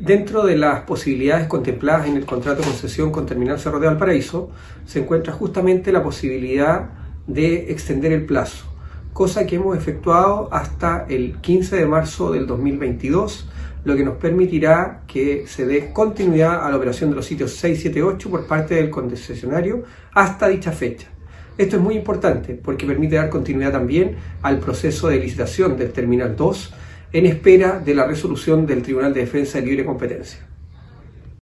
Dentro de las posibilidades contempladas en el contrato de concesión con Terminal Cerro de Valparaíso, se encuentra justamente la posibilidad de extender el plazo, cosa que hemos efectuado hasta el 15 de marzo del 2022, lo que nos permitirá que se dé continuidad a la operación de los sitios 6, 7, 8 por parte del concesionario hasta dicha fecha. Esto es muy importante porque permite dar continuidad también al proceso de licitación del Terminal 2 en espera de la resolución del Tribunal de Defensa de Libre Competencia.